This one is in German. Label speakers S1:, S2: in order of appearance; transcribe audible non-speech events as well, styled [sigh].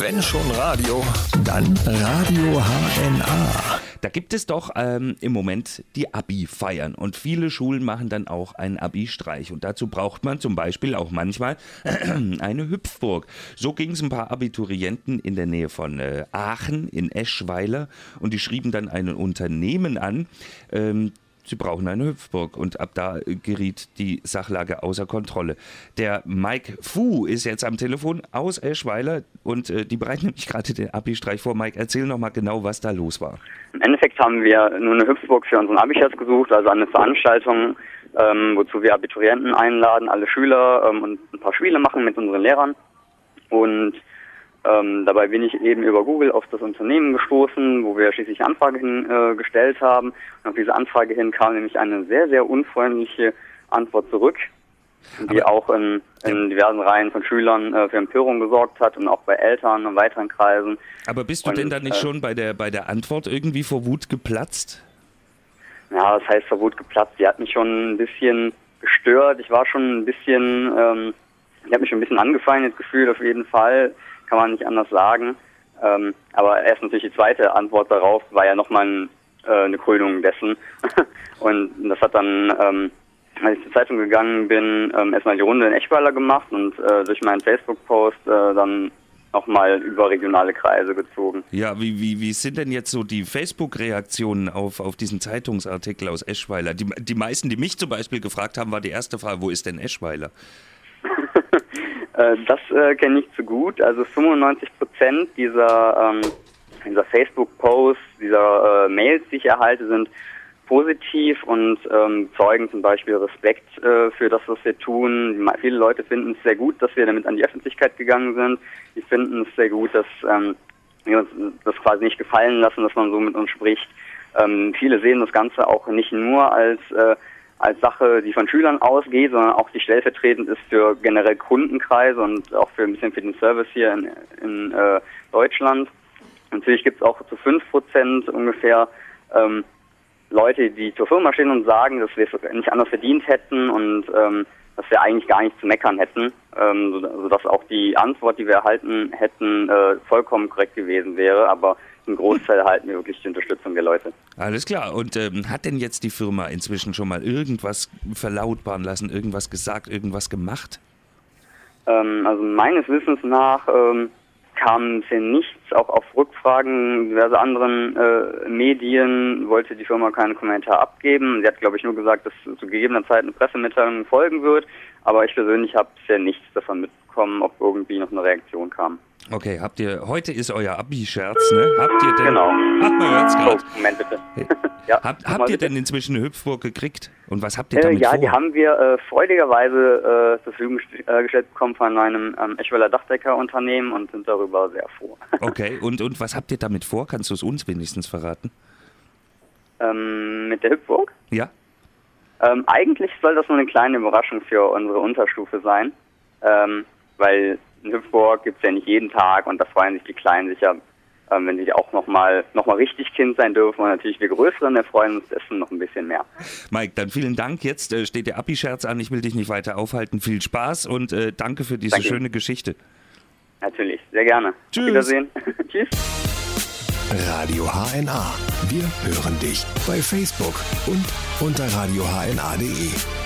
S1: Wenn schon Radio, dann Radio HNA.
S2: Da gibt es doch ähm, im Moment die Abi-Feiern und viele Schulen machen dann auch einen Abi-Streich und dazu braucht man zum Beispiel auch manchmal [clears throat] eine Hüpfburg. So ging es ein paar Abiturienten in der Nähe von äh, Aachen in Eschweiler und die schrieben dann ein Unternehmen an, ähm, Sie brauchen eine Hüpfburg. Und ab da geriet die Sachlage außer Kontrolle. Der Mike Fu ist jetzt am Telefon aus Eschweiler und äh, die bereiten nämlich gerade den Abi-Streich vor. Mike, erzähl noch mal genau, was da los war.
S3: Im Endeffekt haben wir nur eine Hüpfburg für unseren Abi-Scherz gesucht, also eine Veranstaltung, ähm, wozu wir Abiturienten einladen, alle Schüler ähm, und ein paar Spiele machen mit unseren Lehrern. Und ähm, dabei bin ich eben über Google auf das Unternehmen gestoßen, wo wir schließlich eine Anfrage hingestellt äh, haben. Und auf diese Anfrage hin kam nämlich eine sehr, sehr unfreundliche Antwort zurück, die Aber, auch in, in, diversen Reihen von Schülern äh, für Empörung gesorgt hat und auch bei Eltern und weiteren Kreisen.
S2: Aber bist du und, denn da nicht äh, schon bei der, bei der Antwort irgendwie vor Wut geplatzt?
S3: Ja, das heißt vor Wut geplatzt. Die hat mich schon ein bisschen gestört. Ich war schon ein bisschen, ähm, ich habe mich schon ein bisschen angefeindet gefühlt auf jeden Fall kann man nicht anders sagen. Ähm, aber erst natürlich die zweite Antwort darauf war ja nochmal ein, äh, eine Krönung dessen. [laughs] und das hat dann, ähm, als ich zur Zeitung gegangen bin, ähm, erstmal die Runde in Eschweiler gemacht und äh, durch meinen Facebook-Post äh, dann nochmal über regionale Kreise gezogen.
S2: Ja, wie, wie, wie sind denn jetzt so die Facebook-Reaktionen auf, auf diesen Zeitungsartikel aus Eschweiler? Die, die meisten, die mich zum Beispiel gefragt haben, war die erste Frage, wo ist denn Eschweiler?
S3: Äh, das äh, kenne ich zu gut. Also 95 Prozent dieser, ähm, dieser Facebook-Posts, dieser äh, Mails, die ich erhalte, sind positiv und ähm, zeugen zum Beispiel Respekt äh, für das, was wir tun. Viele Leute finden es sehr gut, dass wir damit an die Öffentlichkeit gegangen sind. Die finden es sehr gut, dass ähm, wir uns das quasi nicht gefallen lassen, dass man so mit uns spricht. Ähm, viele sehen das Ganze auch nicht nur als äh, als Sache, die von Schülern ausgeht, sondern auch die stellvertretend ist für generell Kundenkreise und auch für ein bisschen für den Service hier in, in äh, Deutschland. Natürlich gibt es auch zu fünf Prozent ungefähr ähm, Leute, die zur Firma stehen und sagen, dass wir es nicht anders verdient hätten und ähm, dass wir eigentlich gar nichts zu meckern hätten, ähm, sodass auch die Antwort, die wir erhalten hätten, äh, vollkommen korrekt gewesen wäre. Aber im Großteil erhalten wir wirklich die Unterstützung der Leute.
S2: Alles klar. Und ähm, hat denn jetzt die Firma inzwischen schon mal irgendwas verlautbaren lassen, irgendwas gesagt, irgendwas gemacht?
S3: Ähm, also meines Wissens nach ähm, kam bisher nichts. Auch auf Rückfragen diverse anderen äh, Medien wollte die Firma keinen Kommentar abgeben. Sie hat, glaube ich, nur gesagt, dass zu gegebener Zeit eine Pressemitteilung folgen wird. Aber ich persönlich habe bisher nichts davon mitbekommen, ob irgendwie noch eine Reaktion kam.
S2: Okay, habt ihr, heute ist euer Abi-Scherz, ne? Habt ihr denn,
S3: genau.
S2: Ach, man hört's.
S3: Oh, Moment bitte. [laughs]
S2: ja, habt habt ihr denn inzwischen eine Hüpfburg gekriegt? Und was habt ihr damit
S3: äh, ja,
S2: vor?
S3: Ja, die haben wir äh, freudigerweise äh, zur Verfügung äh, gestellt bekommen von einem ähm, Eschweiler Dachdeckerunternehmen und sind darüber sehr froh.
S2: Okay, und, und was habt ihr damit vor? Kannst du es uns wenigstens verraten?
S3: Ähm, mit der Hüpfburg?
S2: Ja.
S3: Ähm, eigentlich soll das nur eine kleine Überraschung für unsere Unterstufe sein, ähm, weil eine Hüpfburg gibt es ja nicht jeden Tag und da freuen sich die Kleinen sicher, ähm, wenn sie auch nochmal noch mal richtig Kind sein dürfen. Und natürlich wir Größeren erfreuen uns dessen noch ein bisschen mehr.
S2: Mike, dann vielen Dank. Jetzt äh, steht der Abi-Scherz an. Ich will dich nicht weiter aufhalten. Viel Spaß und äh, danke für diese danke. schöne Geschichte.
S3: Natürlich, sehr gerne.
S2: Tschüss.
S3: Auf Wiedersehen. [laughs] Tschüss.
S1: Radio HNA. Wir hören dich bei Facebook und unter radiohna.de.